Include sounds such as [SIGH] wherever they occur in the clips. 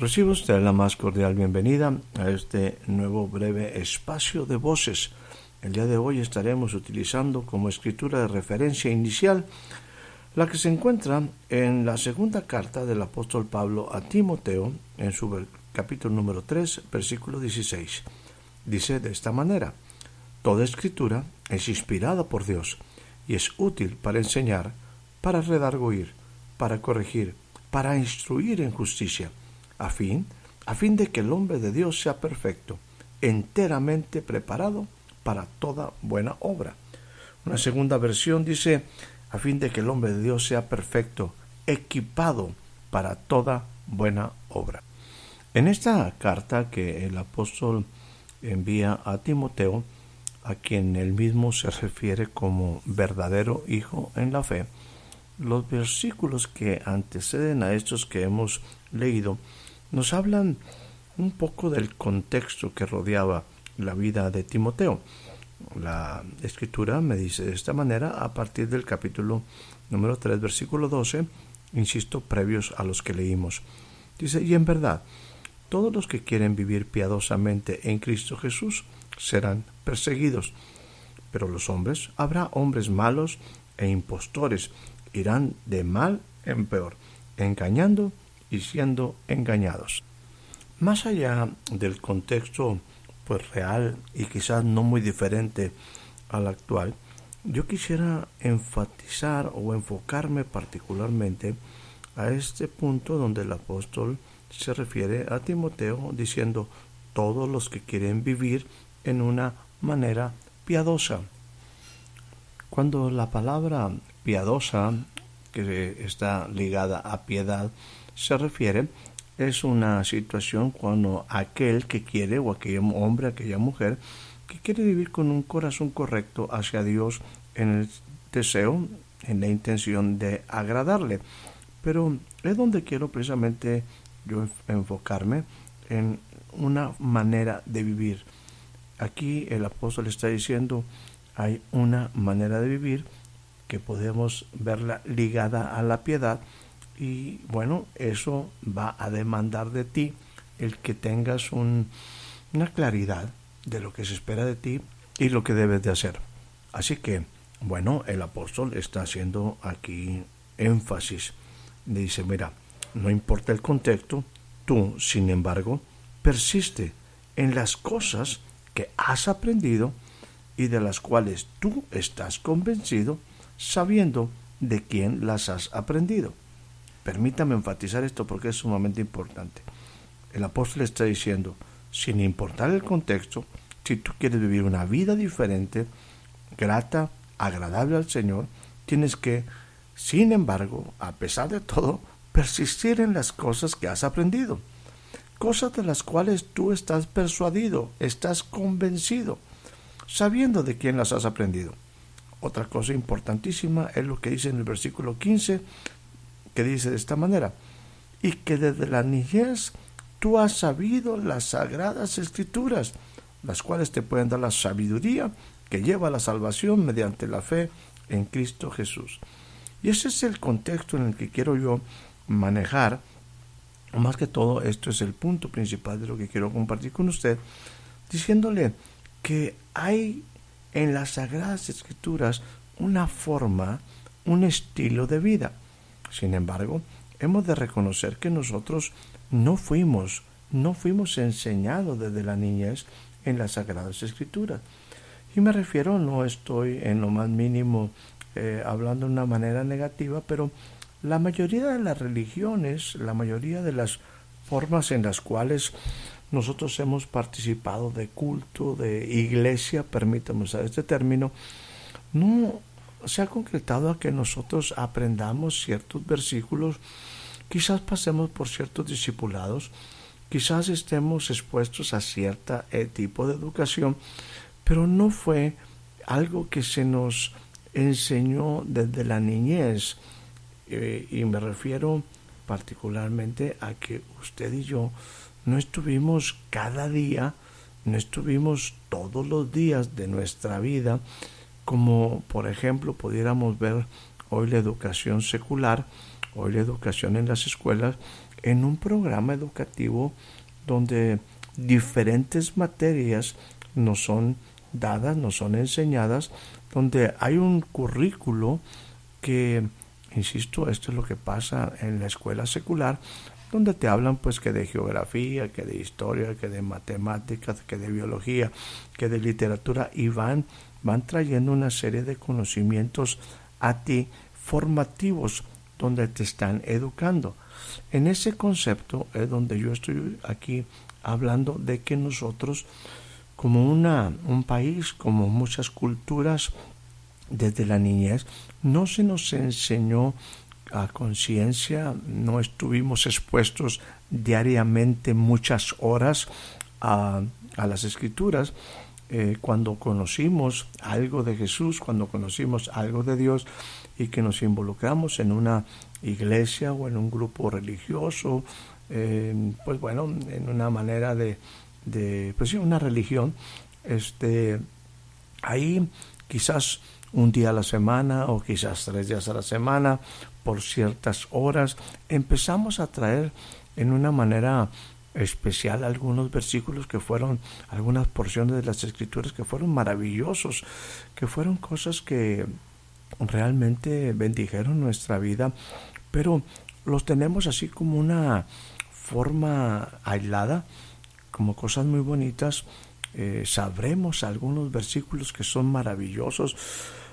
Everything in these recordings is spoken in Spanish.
Recibo usted la más cordial bienvenida a este nuevo breve espacio de voces. El día de hoy estaremos utilizando como escritura de referencia inicial la que se encuentra en la segunda carta del apóstol Pablo a Timoteo, en su capítulo número 3, versículo 16. Dice de esta manera, Toda escritura es inspirada por Dios y es útil para enseñar, para redarguir, para corregir, para instruir en justicia a fin, a fin de que el hombre de Dios sea perfecto, enteramente preparado para toda buena obra. Una segunda versión dice, a fin de que el hombre de Dios sea perfecto, equipado para toda buena obra. En esta carta que el apóstol envía a Timoteo, a quien él mismo se refiere como verdadero hijo en la fe, los versículos que anteceden a estos que hemos leído nos hablan un poco del contexto que rodeaba la vida de Timoteo. La escritura me dice de esta manera a partir del capítulo número 3, versículo 12, insisto, previos a los que leímos. Dice, y en verdad, todos los que quieren vivir piadosamente en Cristo Jesús serán perseguidos. Pero los hombres, habrá hombres malos e impostores, irán de mal en peor, engañando y siendo engañados. Más allá del contexto pues real y quizás no muy diferente al actual, yo quisiera enfatizar o enfocarme particularmente a este punto donde el apóstol se refiere a Timoteo diciendo todos los que quieren vivir en una manera piadosa. Cuando la palabra piadosa, que está ligada a piedad, se refiere es una situación cuando aquel que quiere o aquel hombre, aquella mujer que quiere vivir con un corazón correcto hacia Dios en el deseo, en la intención de agradarle. Pero es donde quiero precisamente yo enfocarme en una manera de vivir. Aquí el apóstol está diciendo hay una manera de vivir que podemos verla ligada a la piedad y bueno, eso va a demandar de ti el que tengas una claridad de lo que se espera de ti y lo que debes de hacer. Así que, bueno, el apóstol está haciendo aquí énfasis. Dice, mira, no importa el contexto, tú, sin embargo, persiste en las cosas que has aprendido y de las cuales tú estás convencido, sabiendo de quién las has aprendido. Permítame enfatizar esto porque es sumamente importante. El apóstol está diciendo, sin importar el contexto, si tú quieres vivir una vida diferente, grata, agradable al Señor, tienes que, sin embargo, a pesar de todo, persistir en las cosas que has aprendido, cosas de las cuales tú estás persuadido, estás convencido, sabiendo de quién las has aprendido. Otra cosa importantísima es lo que dice en el versículo 15 que dice de esta manera, y que desde la niñez tú has sabido las sagradas escrituras, las cuales te pueden dar la sabiduría que lleva a la salvación mediante la fe en Cristo Jesús. Y ese es el contexto en el que quiero yo manejar, más que todo esto es el punto principal de lo que quiero compartir con usted, diciéndole que hay en las sagradas escrituras una forma, un estilo de vida. Sin embargo, hemos de reconocer que nosotros no fuimos, no fuimos enseñados desde la niñez en las Sagradas Escrituras. Y me refiero, no estoy en lo más mínimo eh, hablando de una manera negativa, pero la mayoría de las religiones, la mayoría de las formas en las cuales nosotros hemos participado de culto, de iglesia, permítame usar este término, no se ha concretado a que nosotros aprendamos ciertos versículos, quizás pasemos por ciertos discipulados, quizás estemos expuestos a cierto eh, tipo de educación, pero no fue algo que se nos enseñó desde la niñez. Eh, y me refiero particularmente a que usted y yo no estuvimos cada día, no estuvimos todos los días de nuestra vida, como por ejemplo pudiéramos ver hoy la educación secular, hoy la educación en las escuelas, en un programa educativo donde diferentes materias nos son dadas, nos son enseñadas, donde hay un currículo que, insisto, esto es lo que pasa en la escuela secular, donde te hablan pues que de geografía, que de historia, que de matemáticas, que de biología, que de literatura y van, van trayendo una serie de conocimientos a ti formativos donde te están educando. En ese concepto es donde yo estoy aquí hablando de que nosotros como una, un país, como muchas culturas desde la niñez, no se nos enseñó a conciencia, no estuvimos expuestos diariamente muchas horas a, las escrituras. Eh, cuando conocimos algo de Jesús, cuando conocimos algo de Dios y que nos involucramos en una iglesia o en un grupo religioso, eh, pues bueno, en una manera de, de pues sí, una religión, este, ahí quizás un día a la semana o quizás tres días a la semana por ciertas horas, empezamos a traer en una manera especial algunos versículos que fueron, algunas porciones de las escrituras que fueron maravillosos, que fueron cosas que realmente bendijeron nuestra vida, pero los tenemos así como una forma aislada, como cosas muy bonitas. Eh, sabremos algunos versículos que son maravillosos.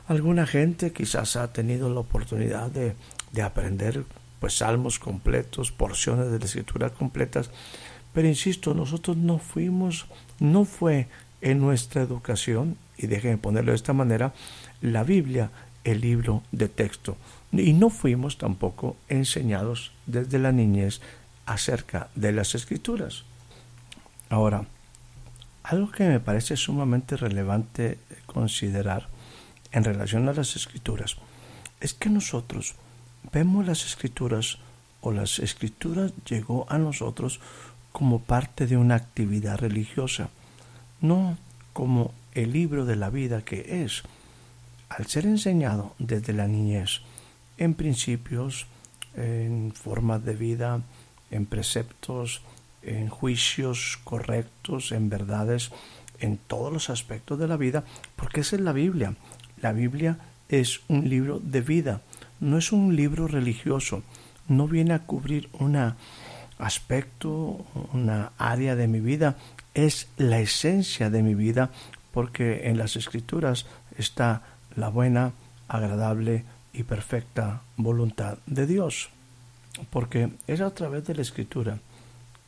Alguna gente quizás ha tenido la oportunidad de de aprender pues salmos completos, porciones de la escritura completas, pero insisto, nosotros no fuimos, no fue en nuestra educación, y déjenme ponerlo de esta manera, la Biblia el libro de texto. Y no fuimos tampoco enseñados desde la niñez acerca de las escrituras. Ahora, algo que me parece sumamente relevante considerar en relación a las escrituras es que nosotros vemos las escrituras o las escrituras llegó a nosotros como parte de una actividad religiosa, no como el libro de la vida que es, al ser enseñado desde la niñez, en principios, en formas de vida, en preceptos, en juicios correctos, en verdades, en todos los aspectos de la vida, porque esa es la Biblia. La Biblia es un libro de vida, no es un libro religioso, no viene a cubrir un aspecto, una área de mi vida, es la esencia de mi vida, porque en las escrituras está la buena, agradable y perfecta voluntad de Dios. Porque es a través de la escritura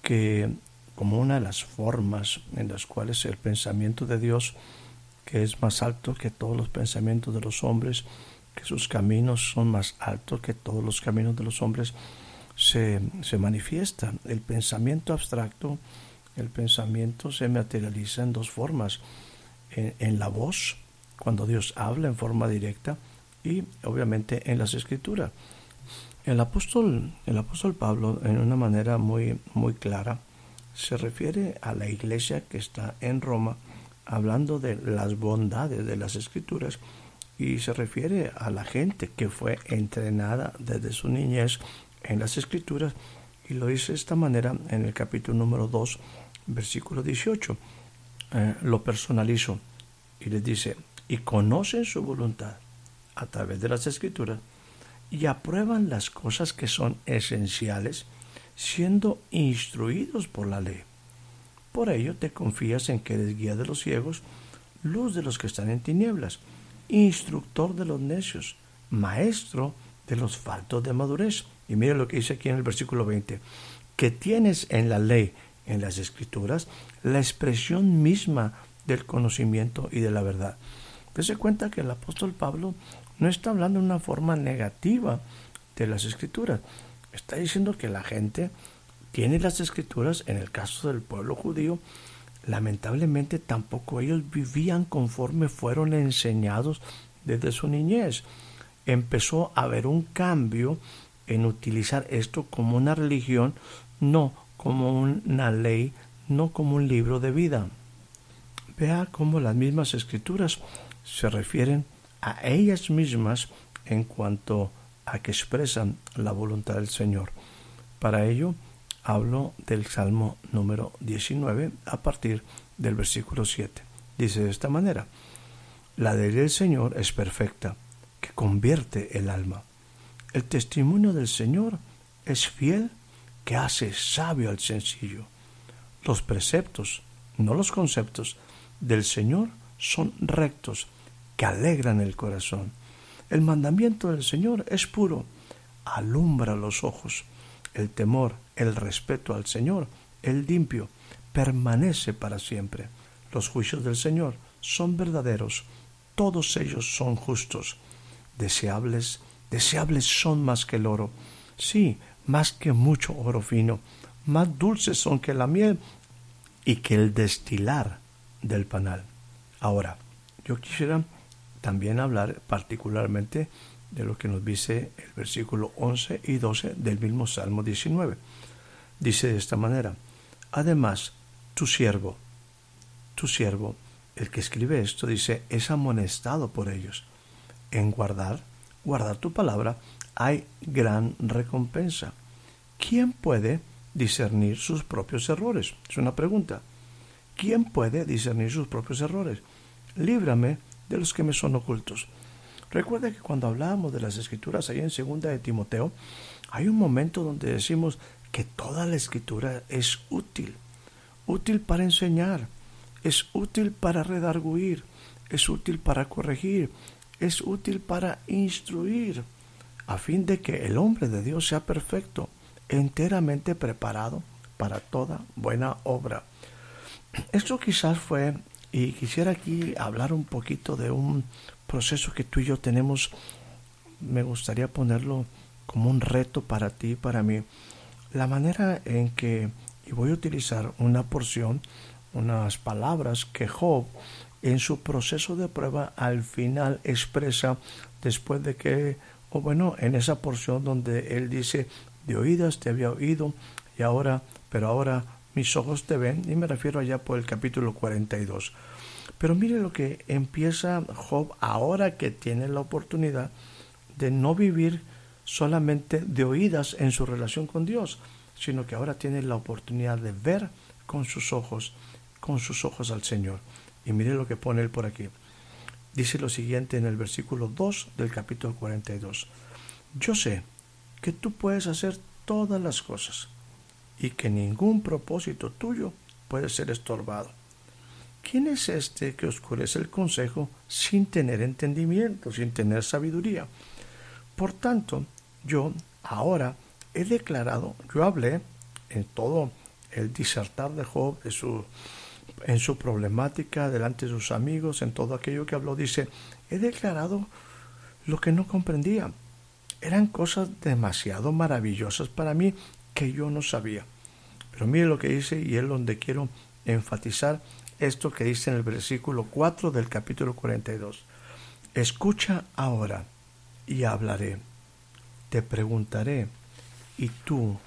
que, como una de las formas en las cuales el pensamiento de Dios, que es más alto que todos los pensamientos de los hombres, que sus caminos son más altos que todos los caminos de los hombres, se, se manifiesta. El pensamiento abstracto, el pensamiento se materializa en dos formas, en, la voz, cuando Dios habla en forma directa, y obviamente en las escrituras. El apóstol, el apóstol Pablo, en una manera muy, muy clara, se refiere a la iglesia que está en Roma, hablando de las bondades de las escrituras, y se refiere a la gente que fue entrenada desde su niñez en las escrituras y lo dice de esta manera en el capítulo número 2, versículo 18. Eh, lo personalizo y les dice, y conocen su voluntad a través de las escrituras y aprueban las cosas que son esenciales, siendo instruidos por la ley. Por ello te confías en que eres guía de los ciegos, luz de los que están en tinieblas, instructor de los necios, maestro de los faltos de madurez. Y mire lo que dice aquí en el versículo 20, que tienes en la ley en las escrituras la expresión misma del conocimiento y de la verdad. Dese cuenta que el apóstol Pablo no está hablando de una forma negativa de las escrituras. Está diciendo que la gente tiene las escrituras, en el caso del pueblo judío, lamentablemente tampoco ellos vivían conforme fueron enseñados desde su niñez. Empezó a haber un cambio en utilizar esto como una religión, no como una ley, no como un libro de vida. Vea cómo las mismas escrituras se refieren a ellas mismas en cuanto a que expresan la voluntad del Señor. Para ello, hablo del Salmo número 19 a partir del versículo 7. Dice de esta manera, la ley del Señor es perfecta, que convierte el alma. El testimonio del Señor es fiel, que hace sabio al sencillo. Los preceptos, no los conceptos, del Señor son rectos, que alegran el corazón. El mandamiento del Señor es puro, alumbra los ojos. El temor, el respeto al Señor, el limpio, permanece para siempre. Los juicios del Señor son verdaderos, todos ellos son justos. Deseables, deseables son más que el oro, sí, más que mucho oro fino, más dulces son que la miel y que el destilar del panal. Ahora, yo quisiera también hablar particularmente de lo que nos dice el versículo 11 y 12 del mismo Salmo 19. Dice de esta manera, además, tu siervo, tu siervo, el que escribe esto, dice, es amonestado por ellos. En guardar, guardar tu palabra, hay gran recompensa. ¿Quién puede discernir sus propios errores? Es una pregunta. ¿Quién puede discernir sus propios errores? Líbrame de los que me son ocultos. Recuerda que cuando hablábamos de las escrituras ahí en segunda de Timoteo, hay un momento donde decimos que toda la escritura es útil, útil para enseñar, es útil para redarguir, es útil para corregir, es útil para instruir, a fin de que el hombre de Dios sea perfecto, enteramente preparado para toda buena obra. Esto quizás fue y quisiera aquí hablar un poquito de un proceso que tú y yo tenemos. Me gustaría ponerlo como un reto para ti y para mí. La manera en que, y voy a utilizar una porción, unas palabras que Job en su proceso de prueba al final expresa después de que, o bueno, en esa porción donde él dice, de oídas te había oído y ahora, pero ahora mis ojos te ven, y me refiero allá por el capítulo 42. Pero mire lo que empieza Job ahora que tiene la oportunidad de no vivir solamente de oídas en su relación con Dios, sino que ahora tiene la oportunidad de ver con sus ojos, con sus ojos al Señor. Y mire lo que pone él por aquí. Dice lo siguiente en el versículo 2 del capítulo 42. Yo sé que tú puedes hacer todas las cosas y que ningún propósito tuyo puede ser estorbado. ¿Quién es este que oscurece el consejo sin tener entendimiento, sin tener sabiduría? Por tanto, yo ahora he declarado, yo hablé en todo el disertar de Job, su, en su problemática delante de sus amigos, en todo aquello que habló, dice, he declarado lo que no comprendía. Eran cosas demasiado maravillosas para mí que yo no sabía. Pero mire lo que dice y es donde quiero enfatizar esto que dice en el versículo 4 del capítulo 42. Escucha ahora y hablaré. Te preguntaré y tú,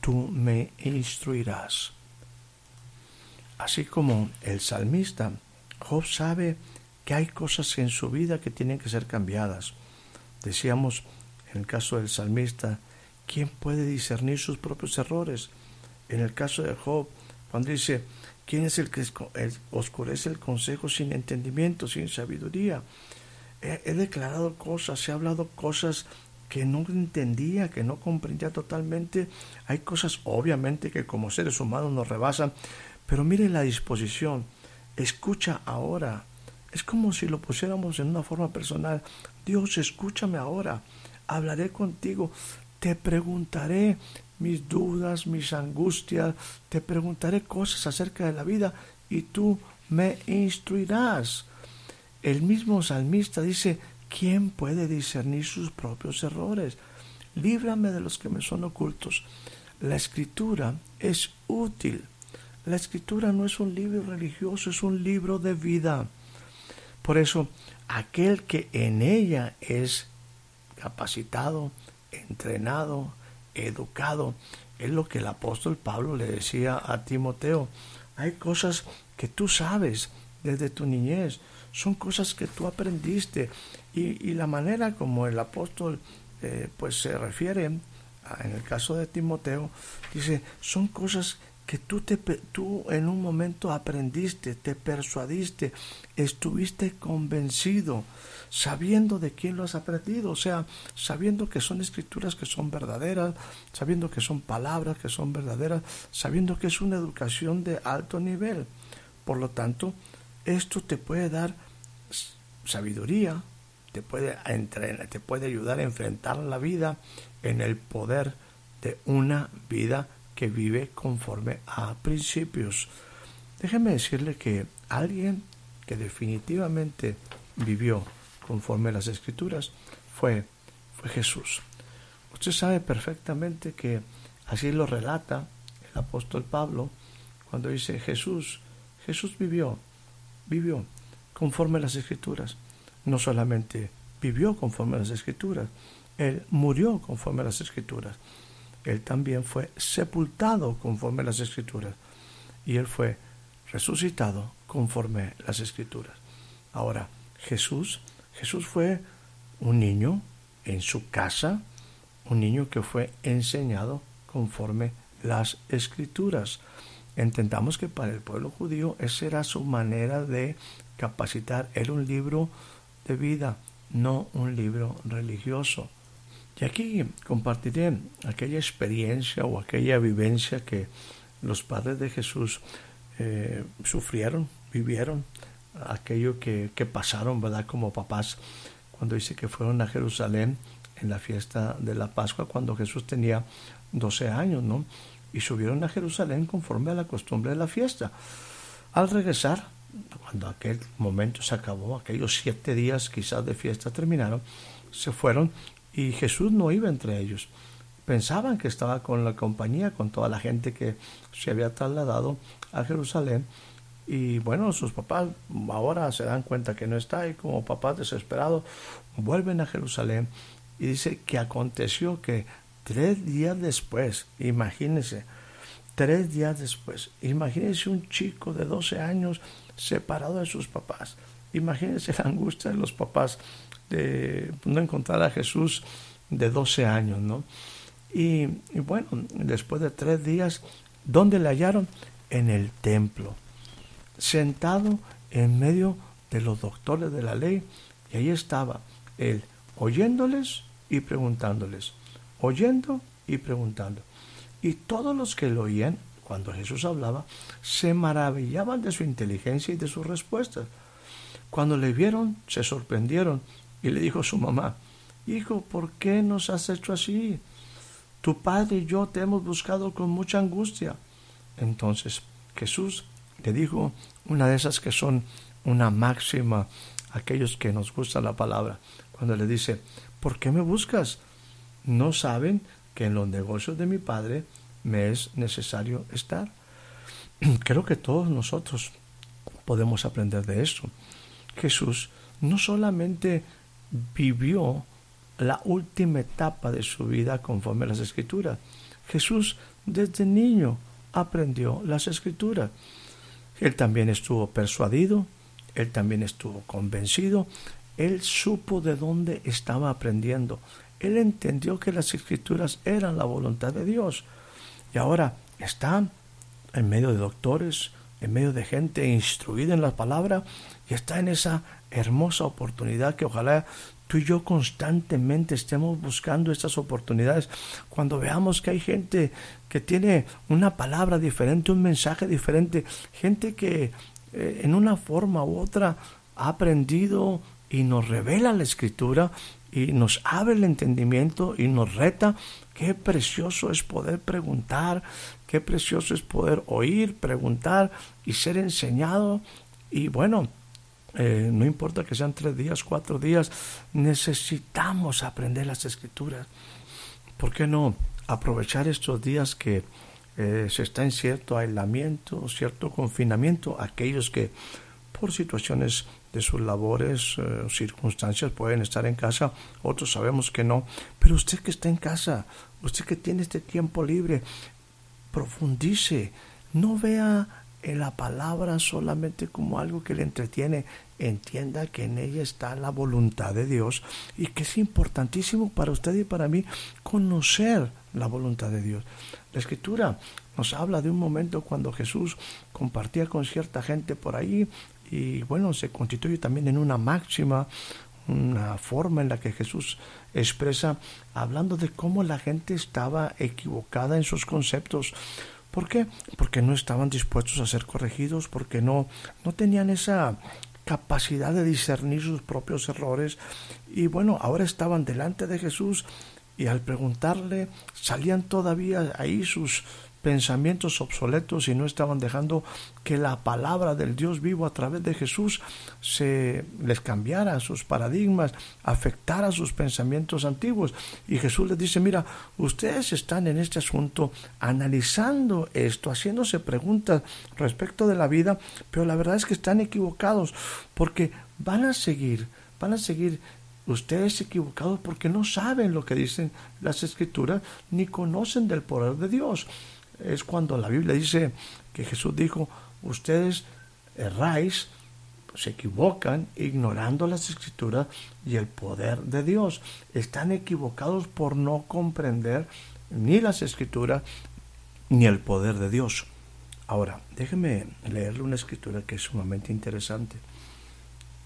tú me instruirás. Así como el salmista, Job sabe que hay cosas en su vida que tienen que ser cambiadas. Decíamos en el caso del salmista, ¿quién puede discernir sus propios errores? En el caso de Job, cuando dice, ¿quién es el que oscurece el consejo sin entendimiento, sin sabiduría? He, declarado cosas, he hablado cosas que no entendía, que no comprendía totalmente. Hay cosas obviamente que como seres humanos nos rebasan, pero mire la disposición. Escucha ahora. Es como si lo pusiéramos en una forma personal. Dios, escúchame ahora. Hablaré contigo te preguntaré, mis dudas, mis angustias, te preguntaré cosas acerca de la vida y tú me instruirás. El mismo salmista dice, ¿quién puede discernir sus propios errores? Líbrame de los que me son ocultos. La escritura es útil. La escritura no es un libro religioso, es un libro de vida. Por eso, aquel que en ella es capacitado, entrenado, educado, es lo que el apóstol Pablo le decía a Timoteo. Hay cosas que tú sabes desde tu niñez, son cosas que tú aprendiste y, la manera como el apóstol eh, pues se refiere en el caso de Timoteo, dice, son cosas que tú, te, tú en un momento aprendiste, te persuadiste, estuviste convencido, sabiendo de quién lo has aprendido, o sea, sabiendo que son escrituras que son verdaderas, sabiendo que son palabras que son verdaderas, sabiendo que es una educación de alto nivel. Por lo tanto, esto te puede dar sabiduría, te puede, entrenar, te puede ayudar a enfrentar la vida en el poder de una vida que vive conforme a principios. Déjeme decirle que alguien que definitivamente vivió conforme a las escrituras fue, fue Jesús. Usted sabe perfectamente que así lo relata el apóstol Pablo cuando dice Jesús, Jesús vivió, vivió conforme a las escrituras. No solamente vivió conforme a las escrituras, él murió conforme a las escrituras él también fue sepultado conforme las escrituras y él fue resucitado conforme las escrituras. Ahora, Jesús, Jesús fue un niño en su casa, un niño que fue enseñado conforme las escrituras. Entendamos que para el pueblo judío esa era su manera de capacitar. Era un libro de vida, no un libro religioso. Y aquí compartiré aquella experiencia o aquella vivencia que los padres de Jesús eh, sufrieron, vivieron, aquello que, que, pasaron, ¿verdad? Como papás, cuando dice que fueron a Jerusalén en la fiesta de la Pascua, cuando Jesús tenía 12 años, ¿no? Y subieron a Jerusalén conforme a la costumbre de la fiesta. Al regresar, cuando aquel momento se acabó, aquellos siete días quizás de fiesta terminaron, se fueron y Jesús no iba entre ellos. Pensaban que estaba con la compañía, con toda la gente que se había trasladado a Jerusalén. Y bueno, sus papás ahora se dan cuenta que no está y como papás desesperados vuelven a Jerusalén. Y dice que aconteció que tres días después, imagínense, tres días después, imagínense un chico de 12 años separado de sus papás. Imagínense la angustia de los papás de no encontrar a Jesús de 12 años, ¿no? Y, bueno, después de tres días, ¿dónde le hallaron? En el templo, sentado en medio de los doctores de la ley, y ahí estaba él, oyéndoles y preguntándoles, oyendo y preguntando. Y todos los que lo oían, cuando Jesús hablaba, se maravillaban de su inteligencia y de sus respuestas. Cuando le vieron, se sorprendieron y le dijo su mamá, Hijo, ¿por qué nos has hecho así? Tu padre y yo te hemos buscado con mucha angustia. Entonces Jesús le dijo una de esas que son una máxima aquellos que nos gusta la palabra, cuando le dice, ¿por qué me buscas? ¿No saben que en los negocios de mi padre me es necesario estar? [CLEARS THROAT] Creo que todos nosotros podemos aprender de esto. Jesús no solamente vivió la última etapa de su vida conforme a las escrituras. Jesús desde niño aprendió las escrituras. Él también estuvo persuadido, él también estuvo convencido, él supo de dónde estaba aprendiendo, él entendió que las escrituras eran la voluntad de Dios. Y ahora está en medio de doctores, en medio de gente instruida en la palabra, y está en esa hermosa oportunidad que ojalá tú y yo constantemente estemos buscando estas oportunidades. Cuando veamos que hay gente que tiene una palabra diferente, un mensaje diferente, gente que eh, en una forma u otra ha aprendido y nos revela la escritura y nos abre el entendimiento y nos reta. Qué precioso es poder preguntar, qué precioso es poder oír, preguntar y ser enseñado. Y bueno, eh, no importa que sean tres días, cuatro días, necesitamos aprender las escrituras. ¿Por qué no aprovechar estos días que eh, se está en cierto aislamiento, cierto confinamiento, aquellos que por situaciones de sus labores, eh, circunstancias pueden estar en casa, otros sabemos que no, pero usted que está en casa, usted que tiene este tiempo libre, profundice, no vea en la palabra solamente como algo que le entretiene, entienda que en ella está la voluntad de Dios y que es importantísimo para usted y para mí conocer la voluntad de Dios. La escritura nos habla de un momento cuando Jesús compartía con cierta gente por ahí y bueno, se constituye también en una máxima, una forma en la que Jesús expresa hablando de cómo la gente estaba equivocada en sus conceptos. ¿Por qué? Porque no estaban dispuestos a ser corregidos, porque no, no tenían esa capacidad de discernir sus propios errores y bueno, ahora estaban delante de Jesús y al preguntarle salían todavía ahí sus pensamientos obsoletos y no estaban dejando que la palabra del Dios vivo a través de Jesús se les cambiara sus paradigmas, afectara sus pensamientos antiguos. Y Jesús les dice, mira, ustedes están en este asunto analizando esto, haciéndose preguntas respecto de la vida, pero la verdad es que están equivocados porque van a seguir, van a seguir ustedes equivocados porque no saben lo que dicen las escrituras ni conocen del poder de Dios. Es cuando la Biblia dice que Jesús dijo, ustedes erráis, se equivocan ignorando las escrituras y el poder de Dios. Están equivocados por no comprender ni las escrituras ni el poder de Dios. Ahora, déjeme leerle una escritura que es sumamente interesante.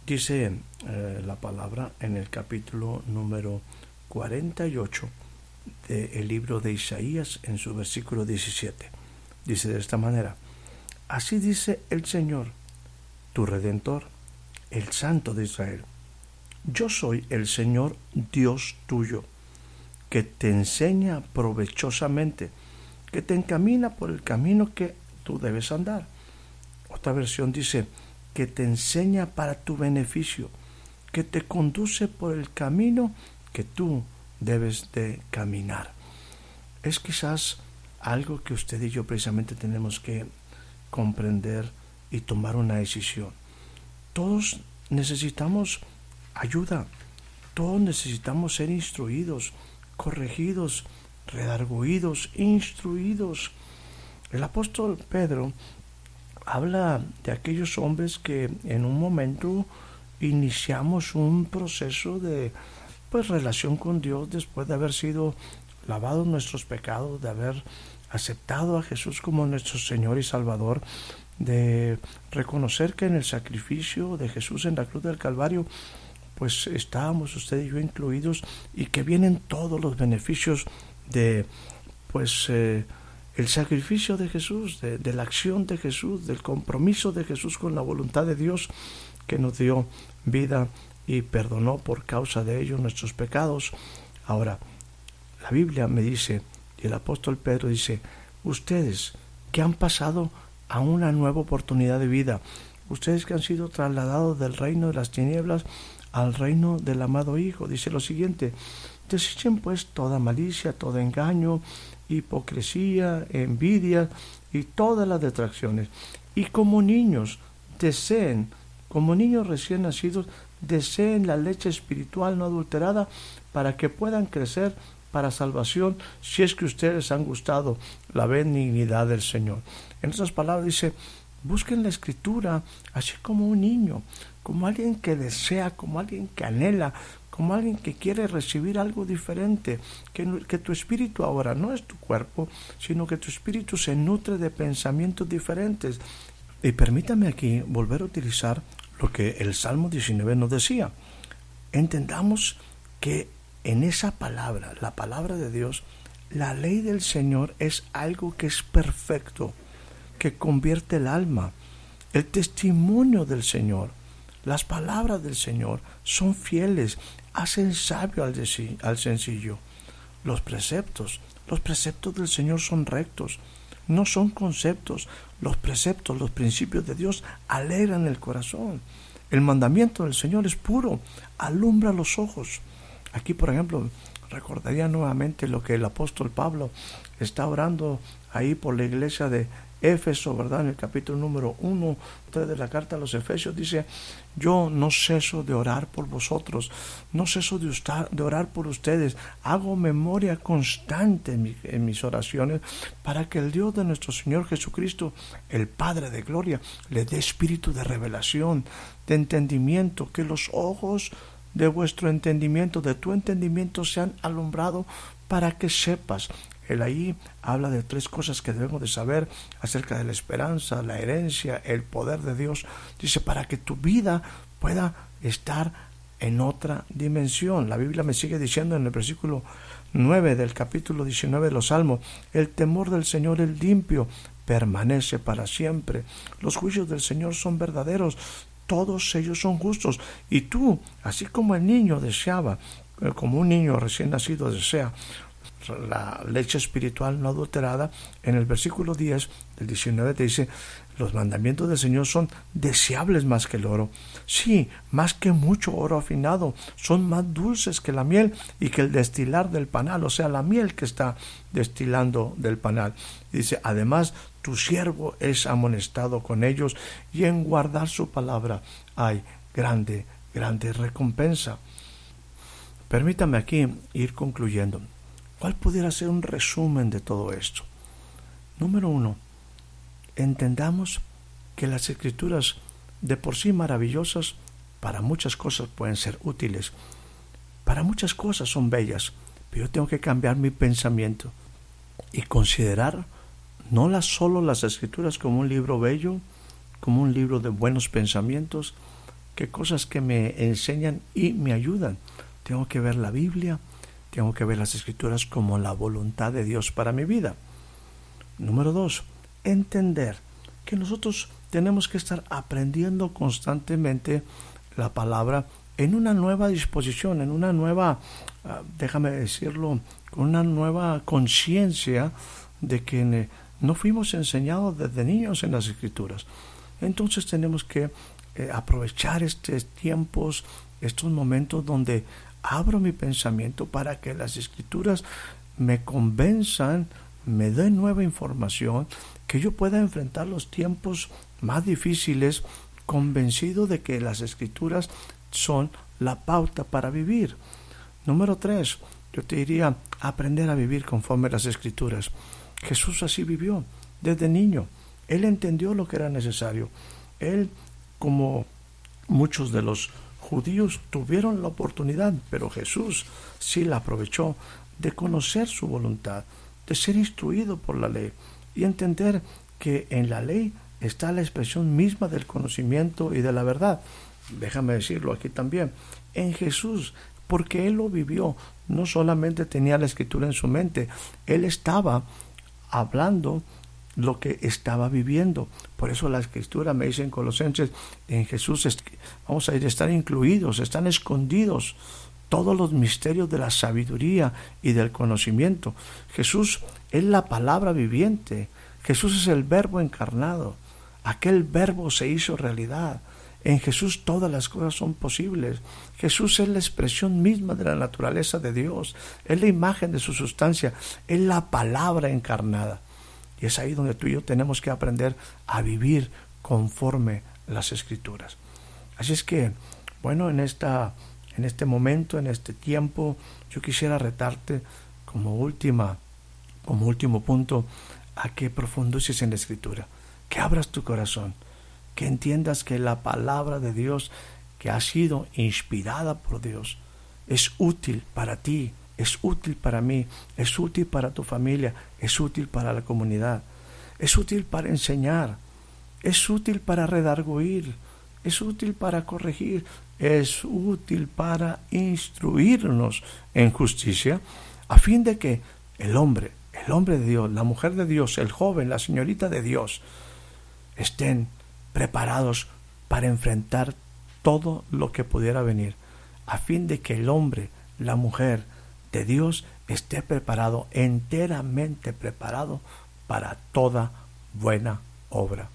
Dice eh, la palabra en el capítulo número 48 del libro de Isaías en su versículo 17. Dice de esta manera, así dice el Señor, tu redentor, el Santo de Israel. Yo soy el Señor Dios tuyo, que te enseña provechosamente, que te encamina por el camino que tú debes andar. Otra versión dice, que te enseña para tu beneficio, que te conduce por el camino que tú debes de caminar. Es quizás algo que usted y yo precisamente tenemos que comprender y tomar una decisión. Todos necesitamos ayuda, todos necesitamos ser instruidos, corregidos, redarguidos, instruidos. El apóstol Pedro habla de aquellos hombres que en un momento iniciamos un proceso de pues relación con Dios después de haber sido lavados nuestros pecados, de haber aceptado a Jesús como nuestro Señor y Salvador, de reconocer que en el sacrificio de Jesús en la cruz del Calvario pues estábamos usted y yo incluidos y que vienen todos los beneficios de pues eh, el sacrificio de Jesús, de, la acción de Jesús, del compromiso de Jesús con la voluntad de Dios que nos dio vida y perdonó por causa de ello nuestros pecados. Ahora, la Biblia me dice, y el apóstol Pedro dice, ustedes que han pasado a una nueva oportunidad de vida, ustedes que han sido trasladados del reino de las tinieblas al reino del amado Hijo, dice lo siguiente, desechen pues toda malicia, todo engaño, hipocresía, envidia y todas las detracciones. Y como niños deseen, como niños recién nacidos, deseen la leche espiritual no adulterada para que puedan crecer para salvación si es que ustedes han gustado la benignidad del Señor. En otras palabras dice, busquen la escritura así como un niño, como alguien que desea, como alguien que anhela, como alguien que quiere recibir algo diferente, que, que tu espíritu ahora no es tu cuerpo, sino que tu espíritu se nutre de pensamientos diferentes. Y permítame aquí volver a utilizar lo que el Salmo 19 nos decía. Entendamos que en esa palabra, la palabra de Dios, la ley del Señor es algo que es perfecto, que convierte el alma. El testimonio del Señor Las palabras del Señor son fieles, hacen sabio al, al sencillo. Los preceptos, los preceptos del Señor son rectos, no son conceptos. Los preceptos, los principios de Dios alegran el corazón. El mandamiento del Señor es puro, alumbra los ojos. Aquí, por ejemplo, recordaría nuevamente lo que el apóstol Pablo está orando ahí por la iglesia de Éfeso, ¿verdad? En el capítulo número 1, de la carta a los Efesios dice, yo no ceso de orar por vosotros, no ceso de, de orar por ustedes, hago memoria constante en, en mis oraciones para que el Dios de nuestro Señor Jesucristo, el Padre de Gloria, le dé espíritu de revelación, de entendimiento, que los ojos de vuestro entendimiento, de tu entendimiento, sean alumbrados para que sepas él ahí habla de tres cosas que debemos de saber acerca de la esperanza, la herencia, el poder de Dios. Dice, para que tu vida pueda estar en otra dimensión. La Biblia me sigue diciendo en el versículo 9 del capítulo 19 de los Salmos, el temor del Señor es limpio, permanece para siempre. Los juicios del Señor son verdaderos, todos ellos son justos. Y tú, así como el niño deseaba, eh, como un niño recién nacido desea la leche espiritual no adulterada, en el versículo 10 del 19 te dice, los mandamientos del Señor son deseables más que el oro. Sí, más que mucho oro afinado, son más dulces que la miel y que el destilar del panal, o sea, la miel que está destilando del panal. Dice, además, tu siervo es amonestado con ellos y en guardar su palabra hay grande, grande recompensa. Permítame aquí ir concluyendo. ¿Cuál pudiera ser un resumen de todo esto? Número uno, entendamos que las escrituras de por sí maravillosas para muchas cosas pueden ser útiles, para muchas cosas son bellas, pero yo tengo que cambiar mi pensamiento y considerar no las solo las escrituras como un libro bello, como un libro de buenos pensamientos, que cosas que me enseñan y me ayudan. Tengo que ver la Biblia tengo que ver las escrituras como la voluntad de Dios para mi vida. Número dos, entender que nosotros tenemos que estar aprendiendo constantemente la palabra en una nueva disposición, en una nueva, ah, déjame decirlo, con una nueva conciencia de que no fuimos enseñados desde niños en las escrituras. Entonces tenemos que eh, aprovechar estos tiempos, estos momentos donde abro mi pensamiento para que las escrituras me convenzan, me den nueva información, que yo pueda enfrentar los tiempos más difíciles convencido de que las escrituras son la pauta para vivir. Número tres, yo te diría aprender a vivir conforme las escrituras. Jesús así vivió desde niño. Él entendió lo que era necesario. Él, como muchos de los judíos tuvieron la oportunidad, pero Jesús sí la aprovechó de conocer su voluntad, de ser instruido por la ley y entender que en la ley está la expresión misma del conocimiento y de la verdad. Déjame decirlo aquí también. En Jesús, porque Él lo vivió, no solamente tenía la escritura en su mente, Él estaba hablando lo que estaba viviendo. Por eso la escritura me dice en Colosenses, en Jesús vamos a ir, están incluidos, están escondidos todos los misterios de la sabiduría y del conocimiento. Jesús es la palabra viviente, Jesús es el verbo encarnado, aquel verbo se hizo realidad. En Jesús todas las cosas son posibles. Jesús es la expresión misma de la naturaleza de Dios, es la imagen de su sustancia, es la palabra encarnada. Y es ahí donde tú y yo tenemos que aprender a vivir conforme las escrituras. Así es que, bueno, en, esta, en este momento, en este tiempo, yo quisiera retarte como última, como último punto, a que profundices en la escritura, que abras tu corazón, que entiendas que la palabra de Dios que ha sido inspirada por Dios es útil para ti, es útil para mí, es útil para tu familia, es útil para la comunidad, es útil para enseñar, es útil para redarguir, es útil para corregir, es útil para instruirnos en justicia, a fin de que el hombre, el hombre de Dios, la mujer de Dios, el joven, la señorita de Dios, estén preparados para enfrentar todo lo que pudiera venir, a fin de que el hombre, la mujer de Dios esté preparado, enteramente preparado para toda buena obra.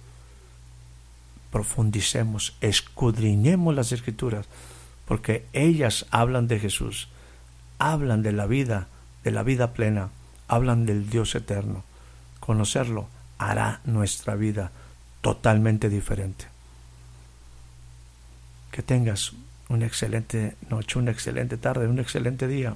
Profundicemos, escudriñemos las escrituras, porque ellas hablan de Jesús, hablan de la vida, de la vida plena, hablan del Dios eterno. Conocerlo hará nuestra vida totalmente diferente. Que tengas una excelente noche, una excelente tarde, un excelente día.